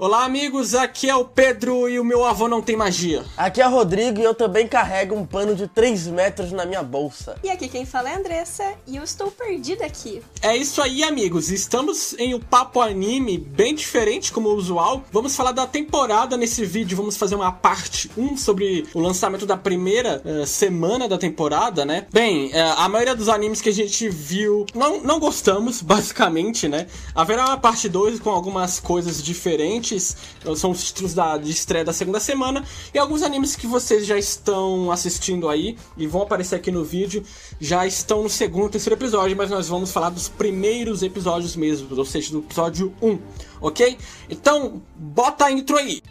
Olá, amigos, aqui é o Pedro e o meu avô não tem magia. Aqui é o Rodrigo e eu também carrego um pano de 3 metros na minha bolsa. E aqui quem fala é a Andressa e eu estou perdida aqui. É isso aí, amigos. Estamos em um papo anime bem diferente como o usual. Vamos falar da temporada nesse vídeo. Vamos fazer uma parte 1 sobre o lançamento da primeira uh, semana da temporada, né? Bem, uh, a maioria dos animes que a gente viu não, não gostamos, basicamente, né? Haverá uma parte 2 com algumas coisas diferentes são os títulos da, de estreia da segunda semana. E alguns animes que vocês já estão assistindo aí e vão aparecer aqui no vídeo já estão no segundo, terceiro episódio, mas nós vamos falar dos primeiros episódios mesmo, ou seja, do episódio 1, ok? Então, bota a intro aí!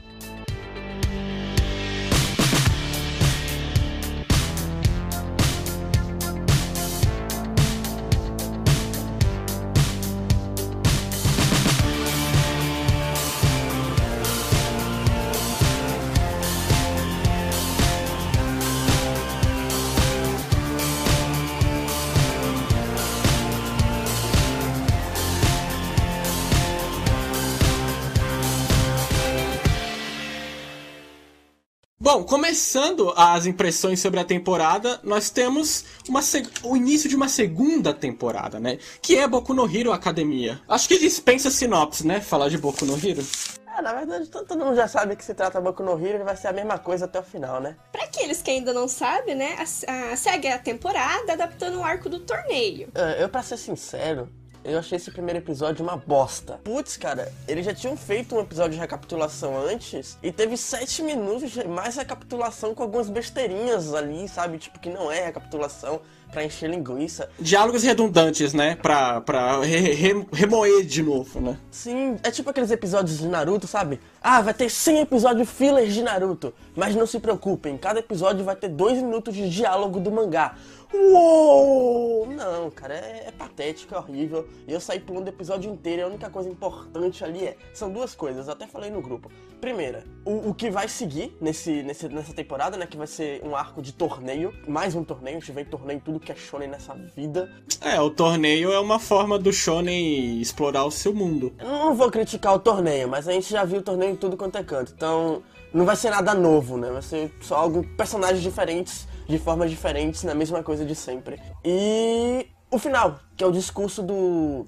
Bom, começando as impressões sobre a temporada, nós temos uma o início de uma segunda temporada, né? Que é Boku no Hero Academia. Acho que dispensa sinopse, né? Falar de Boku no Hero. É, na verdade, todo mundo já sabe que se trata Boku no Hero, vai ser a mesma coisa até o final, né? Pra aqueles que ainda não sabem, né? A, a, segue a temporada adaptando o arco do torneio. É, eu, pra ser sincero, eu achei esse primeiro episódio uma bosta. Putz, cara, eles já tinham feito um episódio de recapitulação antes e teve sete minutos de mais recapitulação com algumas besteirinhas ali, sabe? Tipo, que não é recapitulação pra encher linguiça. Diálogos redundantes, né? Pra, pra re, re, remoer de novo, né? Sim, é tipo aqueles episódios de Naruto, sabe? Ah, vai ter 100 episódios fillers de Naruto. Mas não se preocupem, cada episódio vai ter dois minutos de diálogo do mangá. Uou! Não, cara, é, é, patético, é horrível. E eu saí pulando o episódio inteiro e a única coisa importante ali é. São duas coisas, até falei no grupo. Primeira, o, o que vai seguir nesse, nesse, nessa temporada, né? Que vai ser um arco de torneio. Mais um torneio, a gente vem torneio tudo que é shonen nessa vida. É, o torneio é uma forma do shonen explorar o seu mundo. Eu não vou criticar o torneio, mas a gente já viu o torneio em tudo quanto é canto. Então, não vai ser nada novo, né? Vai ser só alguns personagens diferentes de formas diferentes na mesma coisa de sempre. E o final, que é o discurso do.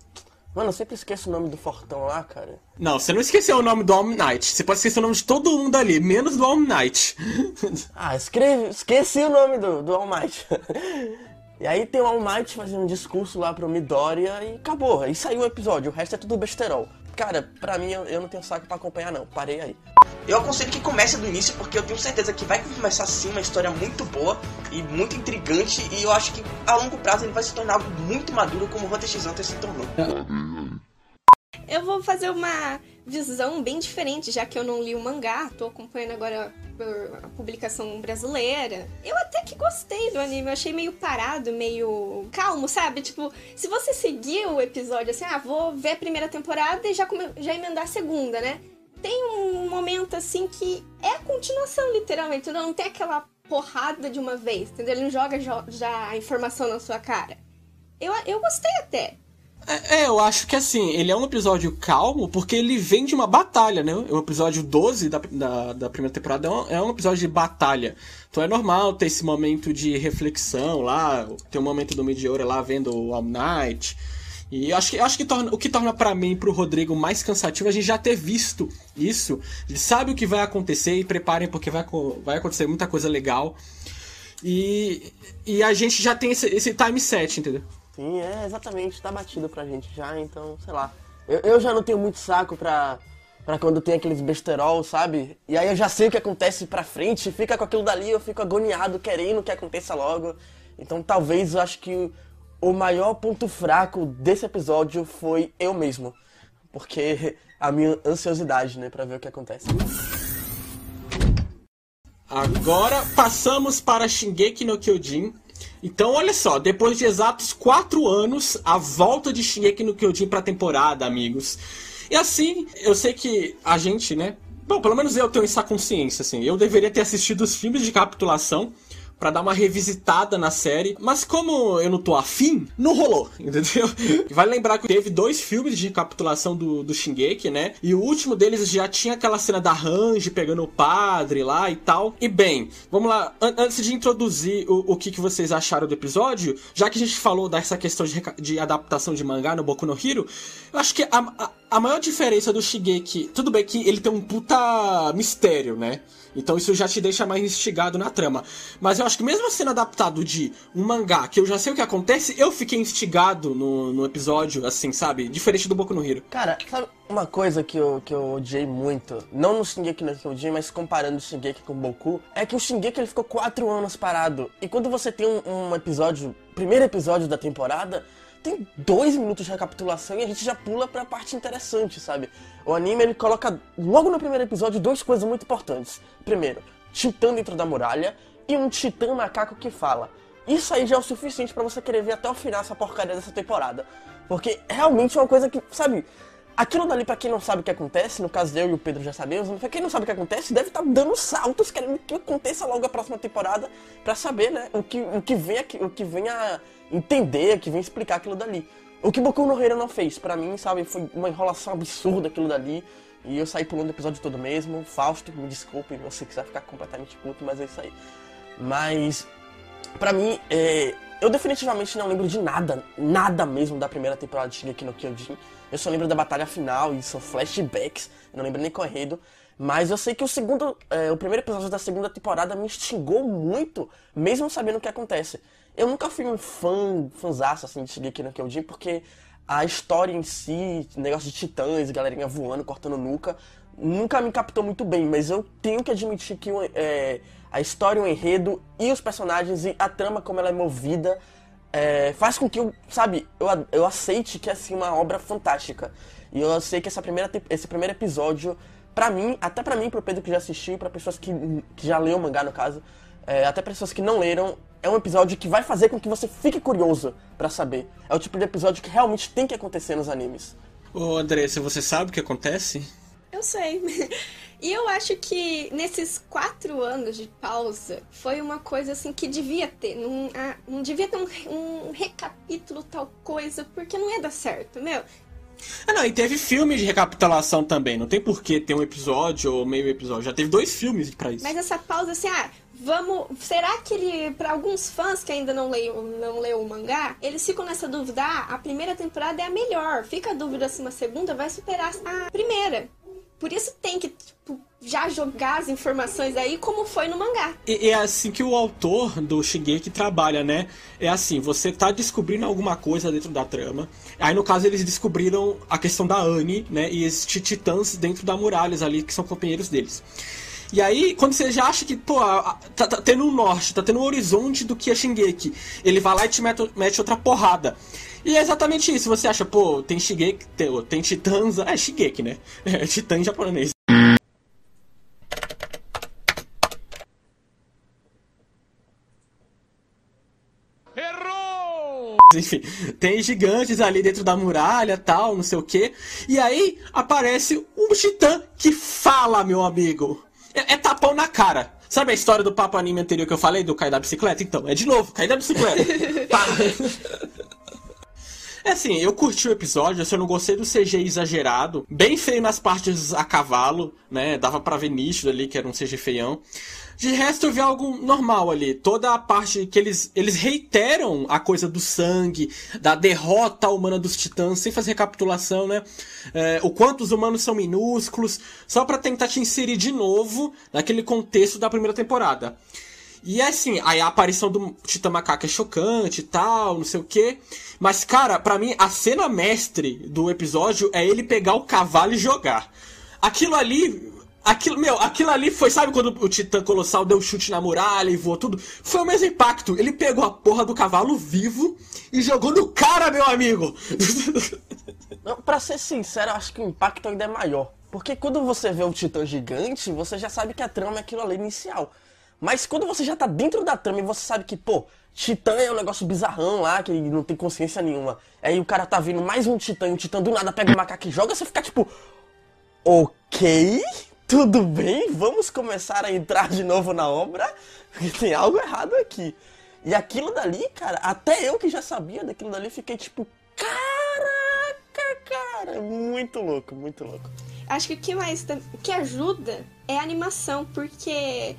Mano, eu sempre esqueço o nome do Fortão lá, cara. Não, você não esqueceu o nome do All Night. Você pode esquecer o nome de todo mundo ali, menos do All Night. ah, escreve... esqueci o nome do, do All Might. e aí tem o All Might fazendo um discurso lá pro Midoriya e acabou. Aí saiu o episódio, o resto é tudo besterol. Cara, pra mim eu, eu não tenho saco para acompanhar não, parei aí. Eu aconselho que comece do início porque eu tenho certeza que vai começar sim uma história muito boa e muito intrigante e eu acho que a longo prazo ele vai se tornar algo muito maduro como o Hunter x Hunter se tornou. Eu vou fazer uma visão bem diferente, já que eu não li o mangá, tô acompanhando agora a publicação brasileira. Eu até que gostei do anime, eu achei meio parado, meio calmo, sabe? Tipo, se você seguir o episódio assim, ah, vou ver a primeira temporada e já, já emendar a segunda, né? Tem um momento assim que é a continuação, literalmente, não tem aquela porrada de uma vez, entendeu? Ele não joga já a informação na sua cara. Eu, eu gostei até. É, é, eu acho que assim, ele é um episódio calmo porque ele vem de uma batalha, né? O episódio 12 da, da, da primeira temporada é um, é um, episódio de batalha. Então é normal ter esse momento de reflexão lá, tem um momento do Meteora lá vendo o All Night. E acho que, acho que torna, o que torna para mim e pro Rodrigo mais cansativo é a gente já ter visto isso. Ele sabe o que vai acontecer e preparem porque vai, vai acontecer muita coisa legal. E, e a gente já tem esse, esse time set, entendeu? Sim, é exatamente, tá batido pra gente já, então, sei lá. Eu, eu já não tenho muito saco pra, pra quando tem aqueles besterol, sabe? E aí eu já sei o que acontece pra frente, fica com aquilo dali, eu fico agoniado, querendo que aconteça logo. Então talvez eu acho que o maior ponto fraco desse episódio foi eu mesmo. Porque a minha ansiosidade, né, pra ver o que acontece. Agora passamos para Shingeki no Kyojin, então, olha só, depois de exatos quatro anos, a volta de Shingeki no Kyojin pra temporada, amigos. E assim, eu sei que a gente, né? Bom, pelo menos eu tenho essa consciência, assim. Eu deveria ter assistido os filmes de capitulação para dar uma revisitada na série. Mas como eu não tô afim, não rolou, entendeu? Vale lembrar que teve dois filmes de recapitulação do, do Shingeki, né? E o último deles já tinha aquela cena da Range pegando o padre lá e tal. E bem, vamos lá. An antes de introduzir o, o que, que vocês acharam do episódio, já que a gente falou dessa questão de, de adaptação de mangá no Boku no Hero, eu acho que a, a, a maior diferença do Shigeki, tudo bem que ele tem um puta mistério, né? Então isso já te deixa mais instigado na trama. Mas eu acho que mesmo sendo adaptado de um mangá, que eu já sei o que acontece, eu fiquei instigado no, no episódio, assim, sabe? Diferente do Boku no Hero. Cara, sabe uma coisa que eu, que eu odiei muito, não no Shingeki no Kyojin, mas comparando o Shingeki com o Boku, é que o Shingeki ele ficou quatro anos parado. E quando você tem um, um episódio, primeiro episódio da temporada, tem dois minutos de recapitulação e a gente já pula pra parte interessante, sabe? O anime ele coloca logo no primeiro episódio duas coisas muito importantes. Primeiro, titã dentro da muralha e um titã macaco que fala. Isso aí já é o suficiente para você querer ver até o final essa porcaria dessa temporada. Porque realmente é uma coisa que, sabe, aquilo dali, para quem não sabe o que acontece, no caso eu e o Pedro já sabemos, pra quem não sabe o que acontece, deve estar tá dando saltos querendo que aconteça logo a próxima temporada para saber, né, o que, o que vem o que vem a entender, que vem explicar aquilo dali. O que Boku no Hero não fez, para mim, sabe, foi uma enrolação absurda aquilo dali. E eu saí pulando o episódio todo mesmo. Fausto, me desculpe, você quiser ficar completamente puto, mas é isso aí. Mas, para mim, é, eu definitivamente não lembro de nada, nada mesmo da primeira temporada de Shingeki no Kyojin. Eu só lembro da batalha final e são flashbacks, não lembro nem correndo. Mas eu sei que o segundo, é, o primeiro episódio da segunda temporada me instigou muito, mesmo sabendo o que acontece. Eu nunca fui um fã, fãzaço, assim, de Shigeki no Kyojin, porque a história em si, negócio de titãs, galerinha voando, cortando nuca, nunca me captou muito bem, mas eu tenho que admitir que é, a história, o enredo e os personagens e a trama como ela é movida é, faz com que eu, sabe, eu, eu aceite que é assim uma obra fantástica. E eu sei que essa primeira, esse primeiro episódio, pra mim, até pra mim, pro Pedro que já assistiu, para pessoas que, que já leu o mangá no caso, é, até pessoas que não leram, é um episódio que vai fazer com que você fique curioso para saber. É o tipo de episódio que realmente tem que acontecer nos animes. Ô Andressa, você sabe o que acontece? Eu sei. E eu acho que nesses quatro anos de pausa foi uma coisa assim que devia ter. Não, ah, não devia ter um, um recapítulo tal coisa, porque não ia dar certo, meu. Ah, não, e teve filme de recapitulação também. Não tem por que ter um episódio ou meio episódio. Já teve dois filmes para isso. Mas essa pausa, assim, ah, Vamos. Será que ele. para alguns fãs que ainda não leem não leu o mangá, eles ficam nessa dúvida: ah, a primeira temporada é a melhor. Fica a dúvida se uma segunda vai superar a primeira. Por isso tem que, tipo, já jogar as informações aí como foi no mangá. E é assim que o autor do Shingeki trabalha, né? É assim, você tá descobrindo alguma coisa dentro da trama. Aí no caso eles descobriram a questão da Anne, né? E esses titãs dentro da muralhas ali que são companheiros deles. E aí, quando você já acha que, pô, tá, tá tendo um norte, tá tendo um horizonte do que é Shingeki, ele vai lá e te mete, mete outra porrada. E é exatamente isso. Você acha, pô, tem Shigeki, tem, tem titãs. É Shigeki, né? É titã em japonês. Enfim, tem gigantes ali dentro da muralha tal, não sei o que. E aí aparece um titã que fala, meu amigo. É, é tapão na cara. Sabe a história do papo anime anterior que eu falei, do cair da bicicleta? Então, é de novo, cair da bicicleta. É assim, eu curti o episódio, assim, eu não gostei do CG exagerado, bem feio nas partes a cavalo, né? Dava pra ver nítido ali que era um CG feião. De resto, eu vi algo normal ali. Toda a parte que eles, eles reiteram a coisa do sangue, da derrota humana dos titãs, sem fazer recapitulação, né? É, o quanto os humanos são minúsculos, só para tentar te inserir de novo naquele contexto da primeira temporada. E é assim, aí a aparição do Titã Macaco é chocante e tal, não sei o que. Mas, cara, para mim, a cena mestre do episódio é ele pegar o cavalo e jogar. Aquilo ali Aquilo, meu, aquilo ali foi, sabe quando o Titã Colossal deu chute na muralha e voou tudo? Foi o mesmo impacto. Ele pegou a porra do cavalo vivo e jogou no cara, meu amigo. Não, pra ser sincero, acho que o impacto ainda é maior. Porque quando você vê o Titã gigante, você já sabe que a trama é aquilo ali inicial. Mas quando você já tá dentro da trama e você sabe que, pô, Titã é um negócio bizarrão lá, que não tem consciência nenhuma. Aí o cara tá vindo mais um Titã e o Titã do nada pega o macaco e joga, você fica tipo. Ok? tudo bem? Vamos começar a entrar de novo na obra? Porque tem algo errado aqui. E aquilo dali, cara, até eu que já sabia daquilo dali, fiquei tipo, caraca, cara, muito louco, muito louco. Acho que o que mais que ajuda é a animação, porque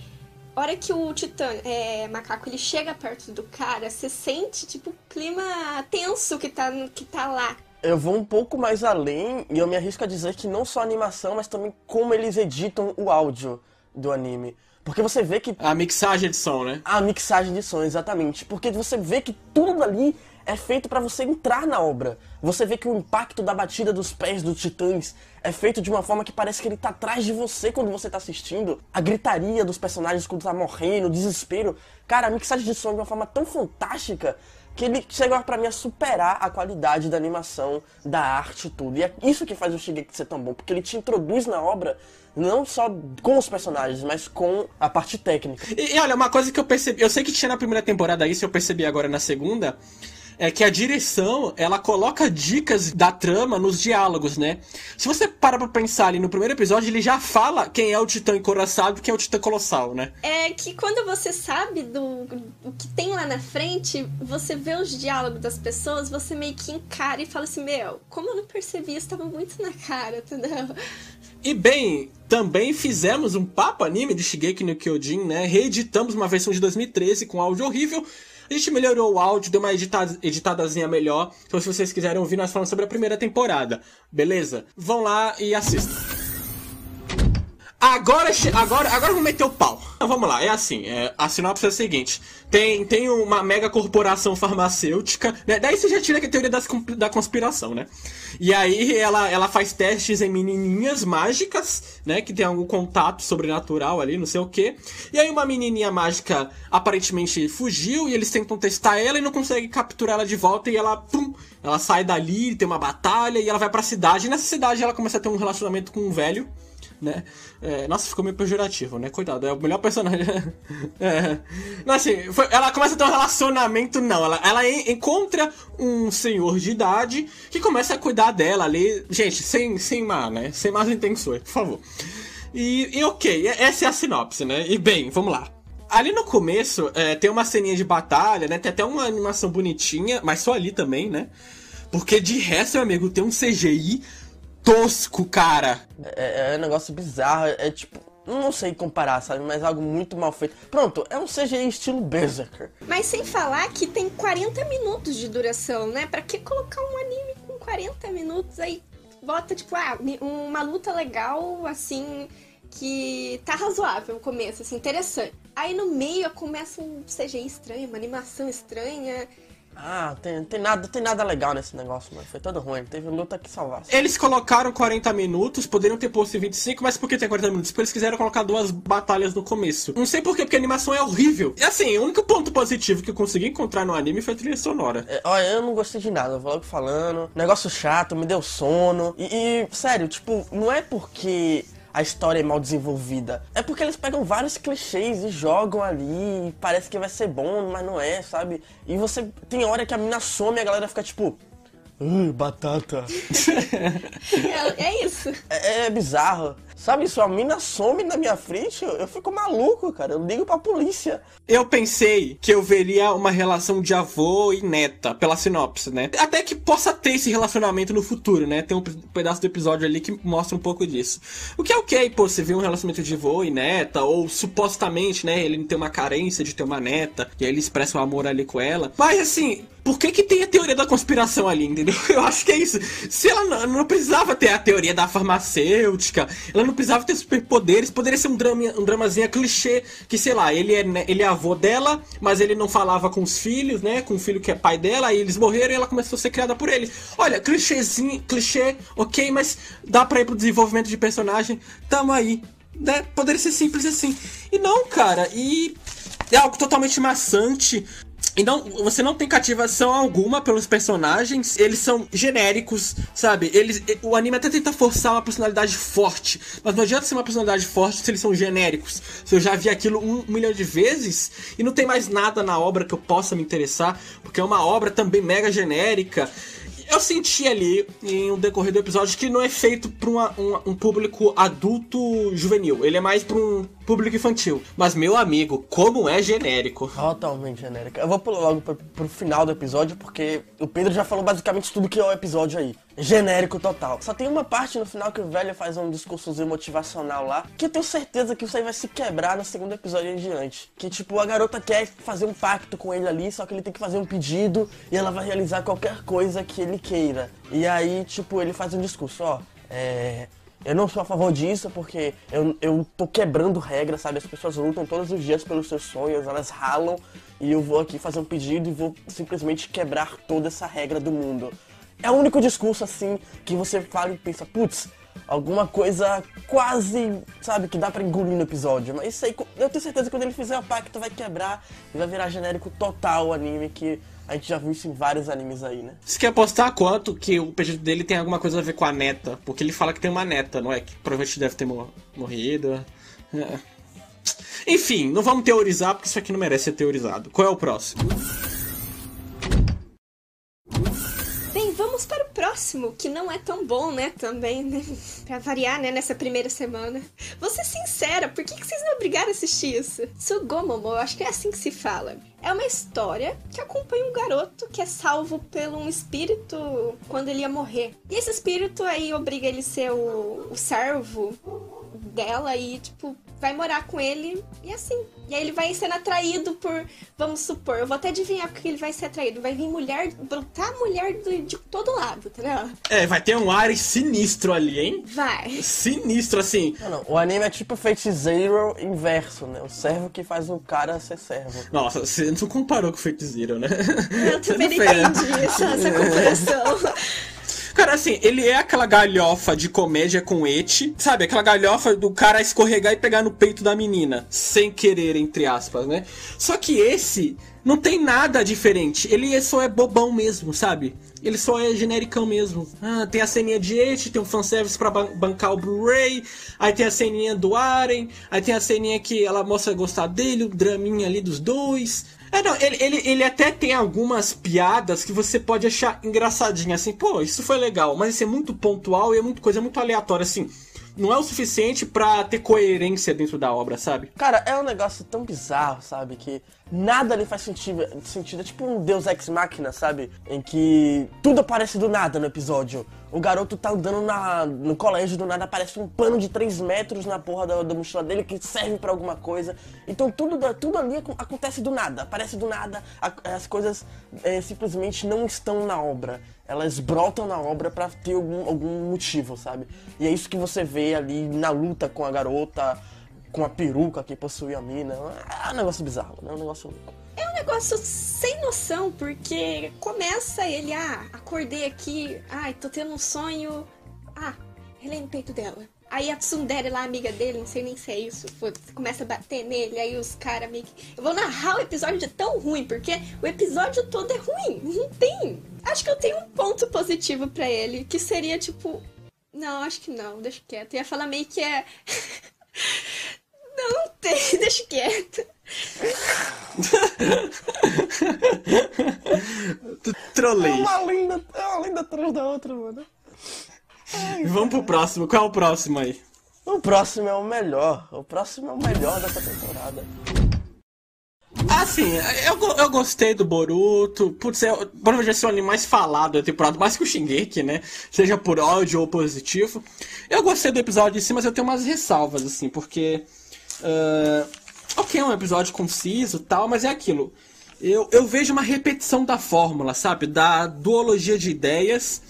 hora que o Titã é, macaco ele chega perto do cara, você sente tipo o clima tenso que tá, que tá lá. Eu vou um pouco mais além e eu me arrisco a dizer que não só a animação, mas também como eles editam o áudio do anime. Porque você vê que. A mixagem de som, né? A mixagem de som, exatamente. Porque você vê que tudo ali é feito para você entrar na obra. Você vê que o impacto da batida dos pés dos titãs é feito de uma forma que parece que ele tá atrás de você quando você tá assistindo. A gritaria dos personagens quando tá morrendo, o desespero. Cara, a mixagem de som é de uma forma tão fantástica que ele chega para mim a superar a qualidade da animação, da arte e tudo. E é isso que faz o Shigeki ser tão bom, porque ele te introduz na obra não só com os personagens, mas com a parte técnica. E, e olha, uma coisa que eu percebi, eu sei que tinha na primeira temporada isso, eu percebi agora na segunda, é que a direção, ela coloca dicas da trama nos diálogos, né? Se você para pra pensar ali no primeiro episódio, ele já fala quem é o titã encoraçado e quem é o titã colossal, né? É que quando você sabe do, do que tem lá na frente, você vê os diálogos das pessoas, você meio que encara e fala assim, meu, como eu não percebi isso, tava muito na cara, entendeu? E bem, também fizemos um papo anime de Shigeki no Kyojin, né? Reeditamos uma versão de 2013 com áudio horrível a gente melhorou o áudio, deu uma editada, editadazinha melhor. Então, se vocês quiserem ouvir, nós falamos sobre a primeira temporada. Beleza? Vão lá e assistam. Agora, agora, agora vou meter o pau. Então, vamos lá, é assim, é, a sinopse é a seguinte. Tem, tem uma mega corporação farmacêutica, né? Daí você já tira a teoria das, da conspiração, né? E aí ela, ela faz testes em menininhas mágicas, né? Que tem algum contato sobrenatural ali, não sei o quê. E aí uma menininha mágica aparentemente fugiu e eles tentam testar ela e não conseguem capturar ela de volta e ela, pum, ela sai dali, tem uma batalha e ela vai pra cidade. E nessa cidade ela começa a ter um relacionamento com um velho né? É, nossa, ficou meio pejorativo, né? Coitado, é o melhor personagem. é. Não, assim, foi, ela começa a ter um relacionamento, não. Ela, ela encontra um senhor de idade que começa a cuidar dela ali. Gente, sem, sem má, né? Sem más intenções, por favor. E, e ok, essa é a sinopse, né? E bem, vamos lá. Ali no começo, é, tem uma ceninha de batalha, né? Tem até uma animação bonitinha, mas só ali também, né? Porque de resto, meu amigo, tem um CGI tosco, cara. É, é um negócio bizarro, é tipo, não sei comparar, sabe? Mas algo muito mal feito. Pronto, é um CGI estilo Berserker. Mas sem falar que tem 40 minutos de duração, né? Pra que colocar um anime com 40 minutos aí? Bota, tipo, ah, uma luta legal, assim, que tá razoável no começo, assim, interessante. Aí no meio começa um CGI estranho, uma animação estranha. Ah, tem, tem, nada, tem nada legal nesse negócio, mano. Foi todo ruim. Teve luta que salvasse. Eles colocaram 40 minutos, poderiam ter posto em 25, mas por que tem 40 minutos? Porque eles quiseram colocar duas batalhas no começo. Não sei por quê, porque a animação é horrível. E assim, o único ponto positivo que eu consegui encontrar no anime foi a trilha sonora. É, olha, eu não gostei de nada, eu vou logo falando. Negócio chato, me deu sono. E, e sério, tipo, não é porque a história é mal desenvolvida. É porque eles pegam vários clichês e jogam ali, e parece que vai ser bom, mas não é, sabe? E você tem hora que a mina some e a galera fica tipo. Uh, batata. é, é, isso. É, é bizarro. Sabe, sua mina some na minha frente, eu, eu fico maluco, cara. Eu ligo pra polícia. Eu pensei que eu veria uma relação de avô e neta, pela sinopse, né? Até que possa ter esse relacionamento no futuro, né? Tem um pedaço do episódio ali que mostra um pouco disso. O que é ok, pô, você vê um relacionamento de avô e neta, ou supostamente, né? Ele tem uma carência de ter uma neta, e aí ele expressa o amor ali com ela. Mas assim, por que, que tem a teoria da conspiração ali, entendeu? Eu acho que é isso. Se ela não, não precisava ter a teoria da farmacêutica, ela não precisava ter superpoderes, poderia ser um, drama, um dramazinho clichê, que sei lá, ele é, né, ele é avô dela, mas ele não falava com os filhos, né? Com o filho que é pai dela, aí eles morreram e ela começou a ser criada por ele. Olha, clichêzinho, clichê, ok, mas dá pra ir pro desenvolvimento de personagem, tamo aí. Né? Poderia ser simples assim. E não, cara, e é algo totalmente maçante. Então, você não tem cativação alguma pelos personagens, eles são genéricos, sabe? Eles, o anime até tenta forçar uma personalidade forte, mas não adianta ser uma personalidade forte se eles são genéricos. Se eu já vi aquilo um milhão de vezes e não tem mais nada na obra que eu possa me interessar, porque é uma obra também mega genérica Eu senti ali, em um decorrer do episódio, que não é feito pra uma, um, um público adulto juvenil. Ele é mais pra um público infantil. Mas, meu amigo, como é genérico. Totalmente genérico. Eu vou pular logo pro, pro final do episódio, porque o Pedro já falou basicamente tudo que é o episódio aí. Genérico total. Só tem uma parte no final que o velho faz um discursozinho motivacional lá, que eu tenho certeza que isso aí vai se quebrar no segundo episódio em diante. Que, tipo, a garota quer fazer um pacto com ele ali, só que ele tem que fazer um pedido e ela vai realizar qualquer coisa que ele queira. E aí, tipo, ele faz um discurso, ó, é... Eu não sou a favor disso porque eu, eu tô quebrando regras, sabe? As pessoas lutam todos os dias pelos seus sonhos, elas ralam e eu vou aqui fazer um pedido e vou simplesmente quebrar toda essa regra do mundo. É o único discurso assim que você fala e pensa, putz, alguma coisa quase, sabe, que dá pra engolir no episódio. Mas isso aí, eu tenho certeza que quando ele fizer o pacto vai quebrar e vai virar genérico total o anime que a gente já viu isso em vários animes aí, né? Você quer apostar quanto que o pedido dele tem alguma coisa a ver com a neta? Porque ele fala que tem uma neta, não é? Que provavelmente deve ter morrido. É. Enfim, não vamos teorizar porque isso aqui não merece ser teorizado. Qual é o próximo? Bem, vamos para o próximo, que não é tão bom, né? Também, né? Pra variar, né? Nessa primeira semana. Vou ser sincera, por que, que vocês não obrigaram a assistir isso? Sugomomo, eu acho que é assim que se fala. É uma história que acompanha um garoto que é salvo por um espírito quando ele ia morrer. E esse espírito aí obriga ele a ser o, o servo dela e, tipo, vai morar com ele e assim. E aí ele vai sendo atraído por, vamos supor, eu vou até adivinhar porque ele vai ser atraído. Vai vir mulher, brotar mulher de, de todo lado, entendeu? É, vai ter um ar sinistro ali, hein? Vai. Sinistro, assim. Não, não. O anime é tipo Fate Zero inverso, né? O servo que faz o cara ser servo. Nossa, você não comparou com Fate Zero, né? Eu também não entendi essa, essa comparação. Cara, assim, ele é aquela galhofa de comédia com eti, sabe? Aquela galhofa do cara escorregar e pegar no peito da menina, sem querer, entre aspas, né? Só que esse não tem nada diferente. Ele só é bobão mesmo, sabe? Ele só é genericão mesmo. Ah, tem a ceninha de eti, tem um fanservice pra ban bancar o Blu-ray, aí tem a ceninha do Aren, aí tem a ceninha que ela mostra gostar dele, o draminha ali dos dois. É, não, ele, ele, ele até tem algumas piadas que você pode achar engraçadinha, assim, pô, isso foi legal, mas isso é muito pontual e é muito coisa muito aleatória, assim. Não é o suficiente para ter coerência dentro da obra, sabe? Cara, é um negócio tão bizarro, sabe? Que nada ali faz sentido. sentido. É tipo um Deus Ex Machina, sabe? Em que tudo aparece do nada no episódio. O garoto tá andando na, no colégio, do nada aparece um pano de 3 metros na porra da, da mochila dele que serve para alguma coisa. Então tudo, tudo ali acontece do nada, aparece do nada. as coisas é, simplesmente não estão na obra. Elas brotam na obra para ter algum, algum motivo, sabe? E é isso que você vê ali na luta com a garota, com a peruca que possui a mina. É um negócio bizarro, né? É um negócio louco. É um negócio sem noção, porque começa ele, ah, acordei aqui, ai, tô tendo um sonho, ah, relei no peito dela. Aí a Tsundere lá, amiga dele, não sei nem se é isso, começa a bater nele, aí os caras meio que... Eu vou narrar o episódio de tão ruim, porque o episódio todo é ruim, não tem. Acho que eu tenho um ponto positivo para ele, que seria tipo... Não, acho que não, deixa quieto. Eu ia falar meio que é... não, não tem, deixa quieto. Trolei. É uma linda, é uma linda atrás da outra, mano. Ai, Vamos pro próximo. Qual é o próximo aí? O próximo é o melhor. O próximo é o melhor dessa temporada. Assim, eu, eu gostei do Boruto. Putz, é, provavelmente ser o anime mais falado da temporada, mais que o Shingeki, né? Seja por áudio ou positivo. Eu gostei do episódio em si, mas eu tenho umas ressalvas, assim, porque. Uh, ok, é um episódio conciso tal, mas é aquilo. Eu, eu vejo uma repetição da fórmula, sabe? Da duologia de ideias.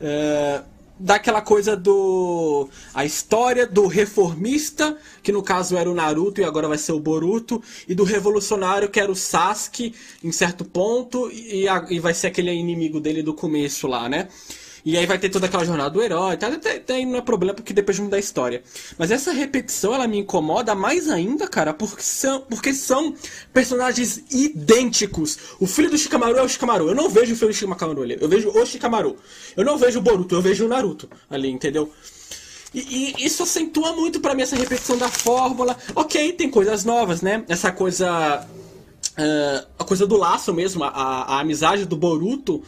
Uh, daquela coisa do. A história do reformista, que no caso era o Naruto e agora vai ser o Boruto, e do revolucionário, que era o Sasuke, em certo ponto, e, e vai ser aquele inimigo dele do começo lá, né? E aí vai ter toda aquela jornada do herói, tá? Até, até não é problema porque depois muda a história. Mas essa repetição, ela me incomoda mais ainda, cara, porque são, porque são personagens idênticos. O filho do Shikamaru é o Shikamaru. Eu não vejo o filho do Shikamaru ali. Eu vejo o Shikamaru. Eu não vejo o Boruto, eu vejo o Naruto ali, entendeu? E, e, isso acentua muito para mim essa repetição da fórmula. Ok, tem coisas novas, né? Essa coisa. Uh, a coisa do laço mesmo, a, a amizade do Boruto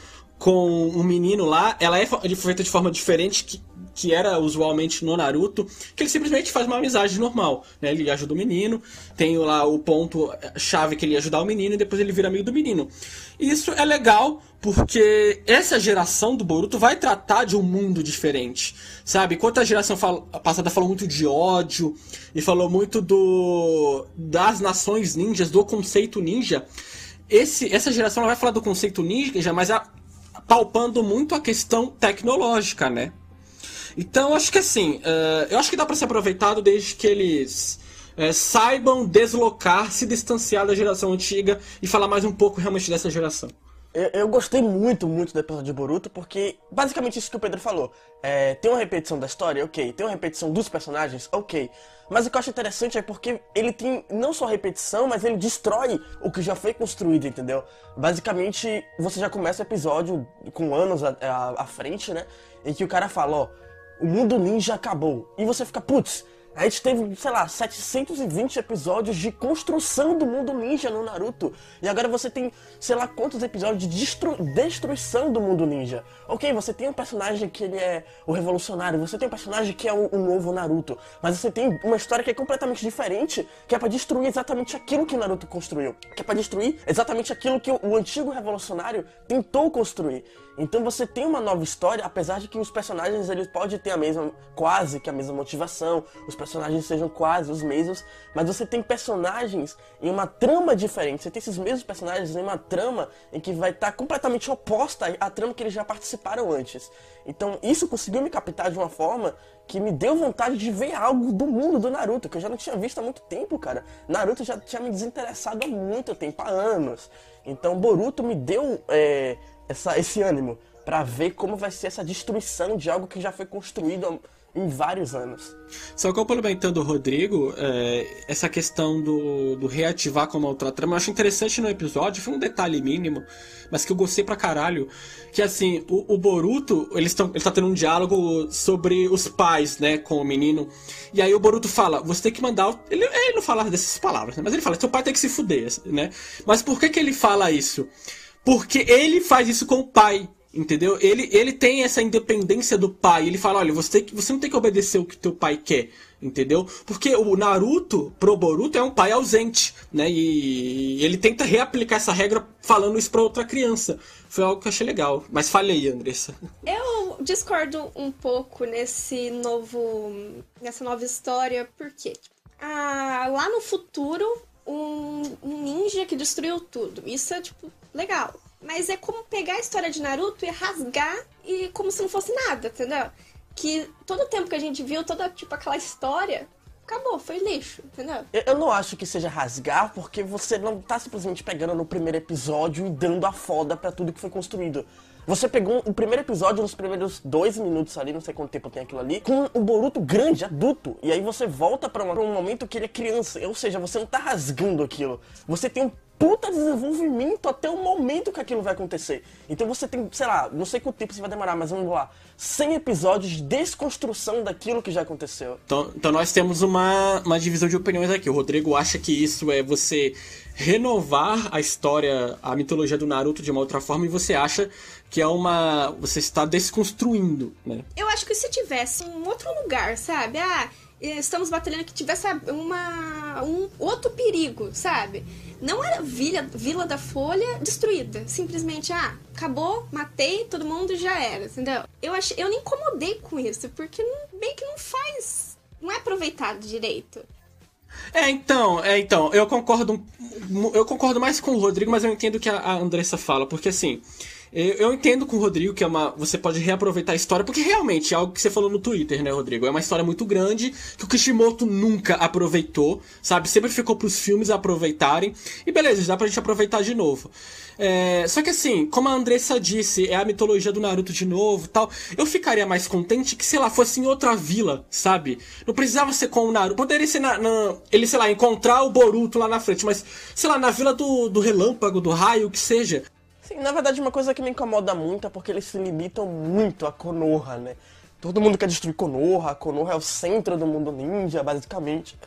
com um menino lá, ela é feita de forma diferente que, que era usualmente no Naruto, que ele simplesmente faz uma amizade normal, né? Ele ajuda o menino, tem lá o ponto chave que ele ia ajudar o menino e depois ele vira amigo do menino. E isso é legal porque essa geração do Boruto vai tratar de um mundo diferente, sabe? Enquanto a geração passada falou muito de ódio e falou muito do das nações ninjas, do conceito ninja, esse, essa geração vai falar do conceito ninja, mas a, palpando muito a questão tecnológica, né? Então, acho que assim, uh, eu acho que dá para ser aproveitado desde que eles uh, saibam deslocar, se distanciar da geração antiga e falar mais um pouco realmente dessa geração. Eu, eu, gostei muito, muito do episódio de Boruto, porque basicamente isso que o Pedro falou. É, tem uma repetição da história, ok. Tem uma repetição dos personagens, ok. Mas o que eu acho interessante é porque ele tem não só repetição, mas ele destrói o que já foi construído, entendeu? Basicamente, você já começa o episódio com anos à, à, frente, né? Em que o cara fala, ó, o mundo ninja acabou. E você fica, putz, a gente teve, sei lá, 720 episódios de construção do mundo ninja no Naruto. E agora você tem, sei lá, quantos episódios de destru destruição do mundo ninja. Ok, você tem um personagem que ele é o revolucionário, você tem um personagem que é o, o novo Naruto. Mas você tem uma história que é completamente diferente, que é para destruir exatamente aquilo que o Naruto construiu. Que é para destruir exatamente aquilo que o, o antigo revolucionário tentou construir. Então você tem uma nova história, apesar de que os personagens eles podem ter a mesma, quase que a mesma motivação, os personagens sejam quase os mesmos, mas você tem personagens em uma trama diferente. Você tem esses mesmos personagens em uma trama em que vai estar completamente oposta à trama que eles já participaram antes. Então isso conseguiu me captar de uma forma que me deu vontade de ver algo do mundo do Naruto, que eu já não tinha visto há muito tempo, cara. Naruto já tinha me desinteressado há muito tempo, há anos. Então Boruto me deu é, essa, esse ânimo para ver como vai ser essa destruição de algo que já foi construído em vários anos. Só complementando o Rodrigo, é, essa questão do, do reativar como outra trama, eu acho interessante no episódio, foi um detalhe mínimo, mas que eu gostei pra caralho, que assim, o, o Boruto, eles tão, ele tá tendo um diálogo sobre os pais, né, com o menino, e aí o Boruto fala, você tem que mandar, ele, ele não fala dessas palavras, né, mas ele fala, seu pai tem que se fuder, né, mas por que que ele fala isso? Porque ele faz isso com o pai. Entendeu? Ele, ele tem essa independência do pai. Ele fala: olha, você, tem que, você não tem que obedecer o que teu pai quer. Entendeu? Porque o Naruto, pro Boruto, é um pai ausente. Né? E ele tenta reaplicar essa regra falando isso pra outra criança. Foi algo que eu achei legal. Mas falei, Andressa. Eu discordo um pouco nesse novo. nessa nova história, porque ah, lá no futuro, um, um ninja que destruiu tudo. Isso é, tipo, legal. Mas é como pegar a história de Naruto e rasgar e como se não fosse nada, entendeu? Que todo o tempo que a gente viu, toda tipo aquela história, acabou, foi lixo, entendeu? Eu não acho que seja rasgar, porque você não tá simplesmente pegando no primeiro episódio e dando a foda para tudo que foi construído. Você pegou o primeiro episódio nos primeiros dois minutos ali, não sei quanto tempo tem aquilo ali, com o Boruto grande, adulto. E aí você volta para um momento que ele é criança. Ou seja, você não tá rasgando aquilo. Você tem um puta desenvolvimento até o momento que aquilo vai acontecer. Então você tem, sei lá, não sei quanto tempo você vai demorar, mas vamos lá, 100 episódios de desconstrução daquilo que já aconteceu. Então, então nós temos uma, uma divisão de opiniões aqui. O Rodrigo acha que isso é você renovar a história, a mitologia do Naruto de uma outra forma, e você acha que é uma. você está desconstruindo, né? Eu acho que se tivesse um outro lugar, sabe? Ah estamos batalhando que tivesse uma, um outro perigo, sabe? Não era Vila, Vila da Folha destruída. Simplesmente, ah, acabou, matei, todo mundo já era, entendeu? Eu, achei, eu nem incomodei com isso, porque não, bem que não faz. Não é aproveitado direito. É, então, é, então, eu concordo. Eu concordo mais com o Rodrigo, mas eu entendo o que a Andressa fala, porque assim. Eu, entendo com o Rodrigo que é uma, você pode reaproveitar a história, porque realmente é algo que você falou no Twitter, né, Rodrigo? É uma história muito grande que o Kishimoto nunca aproveitou, sabe? Sempre ficou pros filmes aproveitarem. E beleza, dá pra gente aproveitar de novo. É, só que assim, como a Andressa disse, é a mitologia do Naruto de novo tal. Eu ficaria mais contente que, sei lá, fosse em outra vila, sabe? Não precisava ser com o Naruto. Poderia ser na, na, ele, sei lá, encontrar o Boruto lá na frente, mas, sei lá, na vila do, do relâmpago, do raio, o que seja. Sim, na verdade, uma coisa que me incomoda muito é porque eles se limitam muito a Konoha, né? Todo mundo quer destruir Konoha, Konoha é o centro do mundo ninja, basicamente.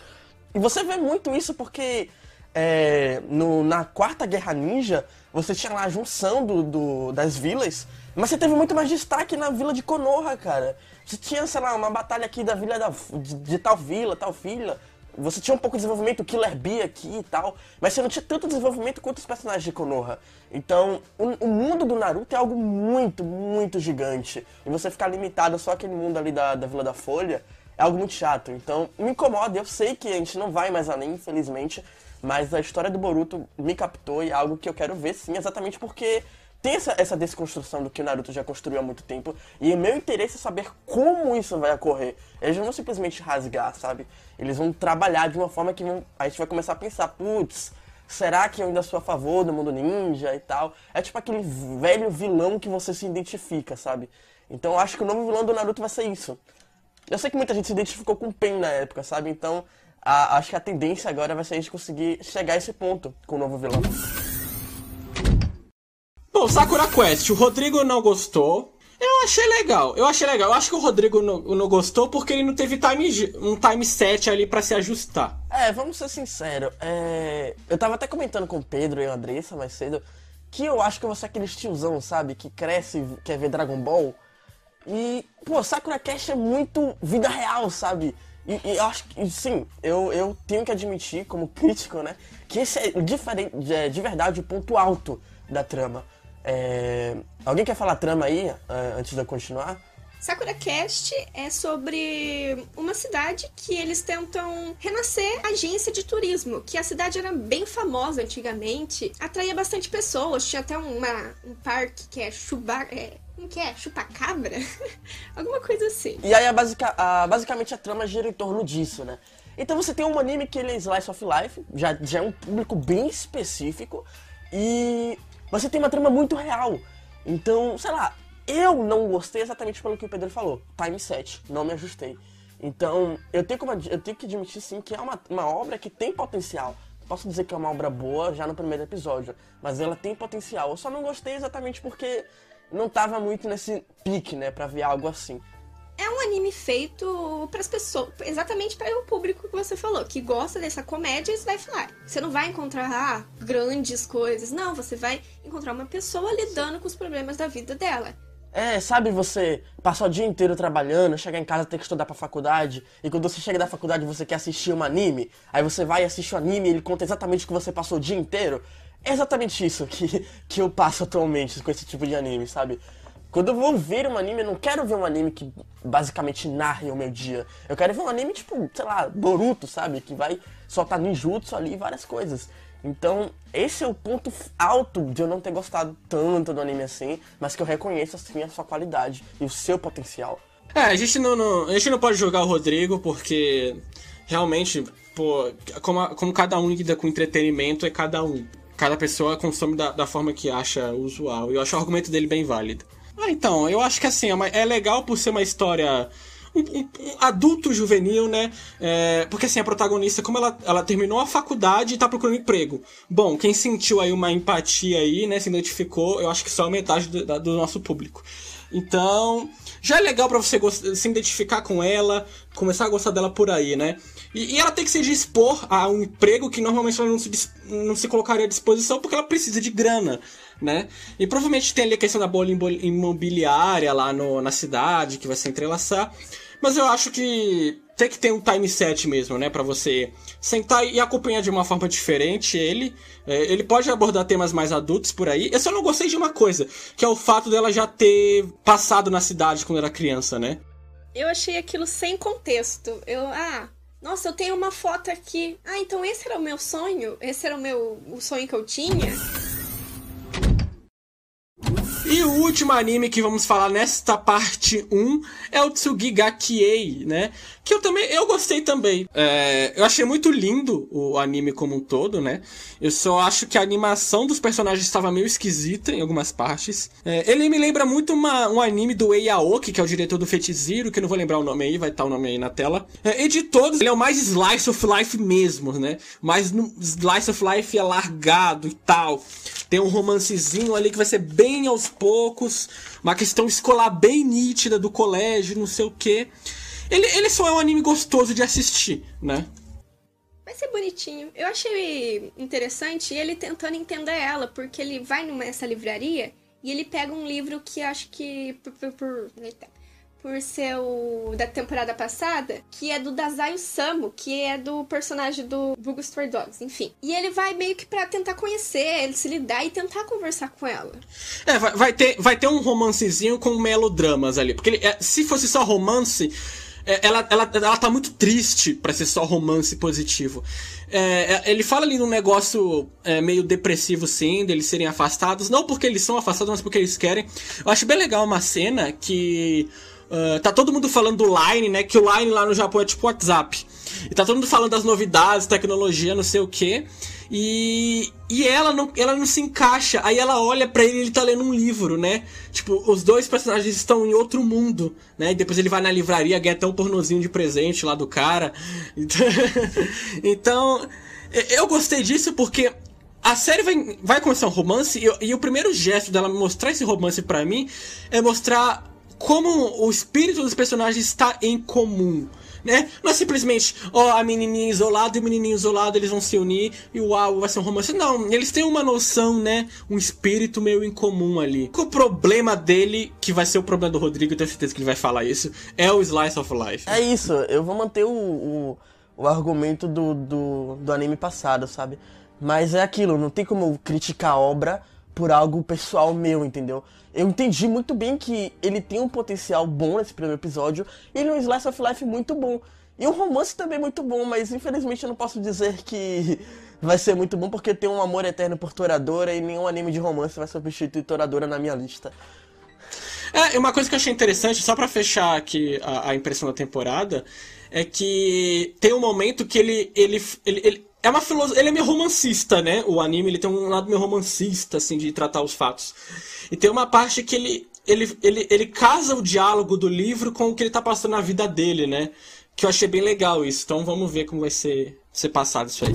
E você vê muito isso porque é, no, na quarta Guerra Ninja, você tinha lá a junção do, do, das vilas, mas você teve muito mais destaque na vila de Konoha, cara. Você tinha, sei lá, uma batalha aqui da vila da, de, de tal vila, tal vila. Você tinha um pouco de desenvolvimento, Killer Bee aqui e tal, mas você não tinha tanto desenvolvimento quanto os personagens de Konoha. Então, o, o, mundo do Naruto é algo muito, muito gigante. E você ficar limitado só aquele mundo ali da, da Vila da Folha é algo muito chato. Então, me incomoda. Eu sei que a gente não vai mais além, infelizmente, mas a história do Boruto me captou e é algo que eu quero ver sim, exatamente porque tem essa, essa desconstrução do que o Naruto já construiu há muito tempo. E meu interesse é saber como isso vai ocorrer. Eles não vão simplesmente rasgar, sabe? Eles vão trabalhar de uma forma que vão, a gente vai começar a pensar, putz, será que eu ainda sou a favor do mundo ninja e tal? É tipo aquele velho vilão que você se identifica, sabe? Então eu acho que o novo vilão do Naruto vai ser isso. Eu sei que muita gente se identificou com o Pen na época, sabe? Então a, acho que a tendência agora vai ser a gente conseguir chegar a esse ponto com o novo vilão. Bom, Sakura Quest, o Rodrigo não gostou. Eu achei legal, eu achei legal. Eu acho que o Rodrigo não, não gostou porque ele não teve time, um time set ali para se ajustar. É, vamos ser sinceros. É... Eu tava até comentando com o Pedro e a Andressa mais cedo que eu acho que vou ser aquele tiozão, sabe? Que cresce quer ver Dragon Ball. E, pô, Sakura Cast é muito vida real, sabe? E, e eu acho que, sim, eu, eu tenho que admitir, como crítico, né? Que esse é, diferente, é de verdade o ponto alto da trama. É... Alguém quer falar trama aí, é, antes de eu continuar? Sakura Cast é sobre uma cidade que eles tentam renascer agência de turismo, que a cidade era bem famosa antigamente, atraía bastante pessoas, tinha até uma, um parque que é Chuba, é, como que é? Chupacabra? Alguma coisa assim. E aí, a basica, a, basicamente, a trama gira em torno disso, né? Então você tem um anime que ele é Slice of Life, já, já é um público bem específico, e você tem uma trama muito real. Então, sei lá, eu não gostei exatamente pelo que o Pedro falou. Time set, não me ajustei. Então, eu tenho, como, eu tenho que admitir sim que é uma, uma obra que tem potencial. Posso dizer que é uma obra boa já no primeiro episódio, mas ela tem potencial. Eu só não gostei exatamente porque não tava muito nesse pique, né, pra ver algo assim. É um anime feito para as pessoas, exatamente para o público que você falou, que gosta dessa comédia e vai falar. Você não vai encontrar ah, grandes coisas, não, você vai encontrar uma pessoa lidando com os problemas da vida dela. É, sabe você passar o dia inteiro trabalhando, chegar em casa ter que estudar pra faculdade, e quando você chega da faculdade você quer assistir um anime, aí você vai assistir o um anime e ele conta exatamente o que você passou o dia inteiro. É exatamente isso que, que eu passo atualmente com esse tipo de anime, sabe? Quando eu vou ver um anime, eu não quero ver um anime que basicamente narre o meu dia. Eu quero ver um anime tipo, sei lá, Boruto, sabe? Que vai soltar ninjutsu ali e várias coisas. Então, esse é o ponto alto de eu não ter gostado tanto do anime assim, mas que eu reconheço assim a sua qualidade e o seu potencial. É, a gente não, não a gente não pode julgar o Rodrigo porque realmente, pô, como, como cada um lida com entretenimento é cada um. Cada pessoa consome da, da forma que acha usual. E eu acho o argumento dele bem válido. Ah, então, eu acho que assim, é, é legal por ser uma história um, um, adulto juvenil, né? É, porque assim, a protagonista, como ela, ela terminou a faculdade e tá procurando emprego. Bom, quem sentiu aí uma empatia aí, né? Se identificou, eu acho que só a metade do, do nosso público. Então, já é legal para você se identificar com ela, começar a gostar dela por aí, né? E, e, ela tem que se dispor a um emprego que normalmente ela não se, não se colocaria à disposição porque ela precisa de grana, né? E provavelmente tem ali a questão da bolha imobiliária lá no, na cidade que vai se entrelaçar. Mas eu acho que tem que ter um time set mesmo, né? para você sentar e acompanhar de uma forma diferente ele. É, ele pode abordar temas mais adultos por aí. Eu só não gostei de uma coisa, que é o fato dela já ter passado na cidade quando era criança, né? Eu achei aquilo sem contexto. Eu, ah, nossa, eu tenho uma foto aqui. Ah, então esse era o meu sonho? Esse era o meu o sonho que eu tinha? E o último anime que vamos falar nesta parte 1 é o Tsugigakiei, né? Que eu também, eu gostei também. É, eu achei muito lindo o anime como um todo, né? Eu só acho que a animação dos personagens estava meio esquisita em algumas partes. É, ele me lembra muito uma, um anime do Ei Aoki, que é o diretor do Fetiziro, que eu não vou lembrar o nome aí, vai estar o nome aí na tela. É, e de todos, ele é o mais slice of life mesmo, né? Mais no, slice of life alargado e tal. Tem um romancezinho ali que vai ser bem aos poucos, uma questão escolar bem nítida do colégio, não sei o quê. Ele, ele só é um anime gostoso de assistir, né? Vai ser bonitinho. Eu achei interessante ele tentando entender ela, porque ele vai nessa livraria e ele pega um livro que acho que. Por, por, por, por ser o da temporada passada, que é do Dazai Samu, que é do personagem do Stray Dogs, enfim. E ele vai meio que para tentar conhecer, ele se lidar e tentar conversar com ela. É, vai, vai, ter, vai ter um romancezinho com melodramas ali. Porque ele, é, se fosse só romance é, ela, ela, ela tá muito triste para ser só romance positivo. É, é, ele fala ali num negócio é, meio depressivo, sim, deles serem afastados. Não porque eles são afastados, mas porque eles querem. Eu acho bem legal uma cena que. Uh, tá todo mundo falando do Line, né? Que o Line lá no Japão é tipo WhatsApp. E tá todo mundo falando das novidades, tecnologia, não sei o que. E, e ela não, ela não se encaixa. Aí ela olha para ele ele tá lendo um livro, né? Tipo, os dois personagens estão em outro mundo, né? E depois ele vai na livraria, ganha até um pornozinho de presente lá do cara. Então, eu gostei disso porque a série vai, vai começar um romance e, e o primeiro gesto dela mostrar esse romance para mim é mostrar como o espírito dos personagens está em comum né? Não é simplesmente, ó, a menininha isolada e o menininho isolado, eles vão se unir e uau, vai ser um romance. Não, eles têm uma noção, né? Um espírito meio incomum ali. O problema dele, que vai ser o problema do Rodrigo, eu tenho certeza que ele vai falar isso, é o Slice of Life. É isso, eu vou manter o, o, o argumento do, do, do anime passado, sabe? Mas é aquilo, não tem como criticar a obra por algo pessoal meu, entendeu? Eu entendi muito bem que ele tem um potencial bom nesse primeiro episódio, ele é um slice of life muito bom. E um romance também muito bom, mas infelizmente eu não posso dizer que vai ser muito bom porque tem um amor eterno por Toradora e nenhum anime de romance vai substituir Toradora na minha lista. É, uma coisa que eu achei interessante, só para fechar aqui a, a, impressão da temporada, é que tem um momento que ele, ele, ele, ele é uma filosofia. Ele é meio romancista, né? O anime ele tem um lado meio romancista, assim, de tratar os fatos. E tem uma parte que ele, ele, ele, ele casa o diálogo do livro com o que ele tá passando na vida dele, né? Que eu achei bem legal isso. Então vamos ver como vai ser, ser passado isso aí.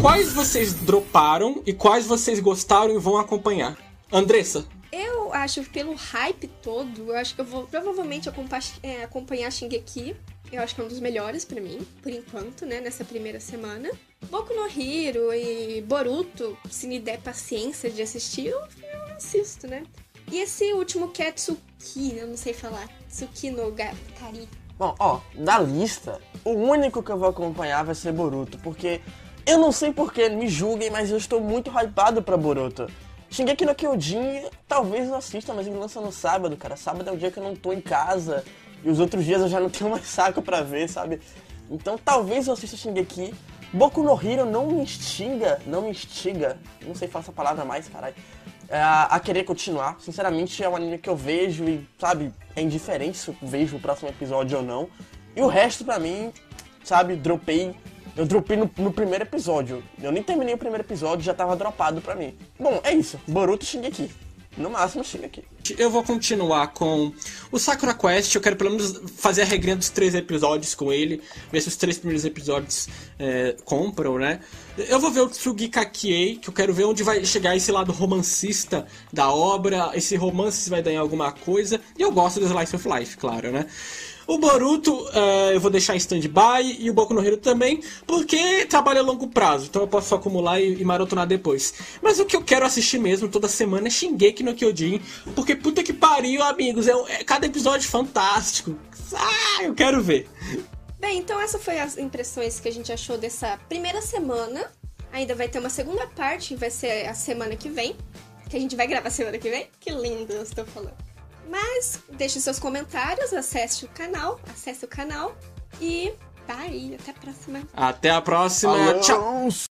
Quais vocês droparam e quais vocês gostaram e vão acompanhar? Andressa? Acho, pelo hype todo, eu acho que eu vou provavelmente acompanhar, é, acompanhar Shingeki. Eu acho que é um dos melhores para mim, por enquanto, né, nessa primeira semana. Boku no Hero e Boruto, se me der paciência de assistir, eu, eu assisto, né? E esse último que é Tsuki, eu não sei falar. Tsuki no Gatari. Bom, ó, da lista, o único que eu vou acompanhar vai ser Boruto, porque eu não sei porquê, me julguem, mas eu estou muito hypado pra Boruto. Shingeki no Kyojin, talvez eu assista, mas ele lança no sábado, cara. Sábado é o dia que eu não tô em casa. E os outros dias eu já não tenho mais saco pra ver, sabe? Então talvez eu assista Shingeki. Boku no Hero não me instiga, não me instiga, não sei falar essa palavra mais, caralho, é, a querer continuar. Sinceramente, é um anime que eu vejo e, sabe, é indiferente se eu vejo o próximo episódio ou não. E o resto, pra mim, sabe, dropei. Eu dropei no, no primeiro episódio. Eu nem terminei o primeiro episódio, já tava dropado pra mim. Bom, é isso. Boruto Shingeki. No máximo chega aqui. Eu vou continuar com o Sakura Quest. Eu quero pelo menos fazer a regrinha dos três episódios com ele. Ver se os três primeiros episódios é, compram, né? Eu vou ver o Tsugi Kakiei, que eu quero ver onde vai chegar esse lado romancista da obra. Esse romance vai dar em alguma coisa. E eu gosto do Slice of Life, claro, né? O Boruto uh, eu vou deixar em stand-by e o Boku no Hero também, porque trabalha a longo prazo, então eu posso acumular e, e depois. Mas o que eu quero assistir mesmo toda semana é Shingeki no Kyojin, porque puta que pariu, amigos, é, é cada episódio fantástico. Ah, eu quero ver. Bem, então essas foram as impressões que a gente achou dessa primeira semana. Ainda vai ter uma segunda parte, vai ser a semana que vem. Que a gente vai gravar semana que vem. Que lindo eu estou falando. Mas deixe seus comentários, acesse o canal, acesse o canal e tá aí, até a próxima. Até a próxima. Alô. Tchau.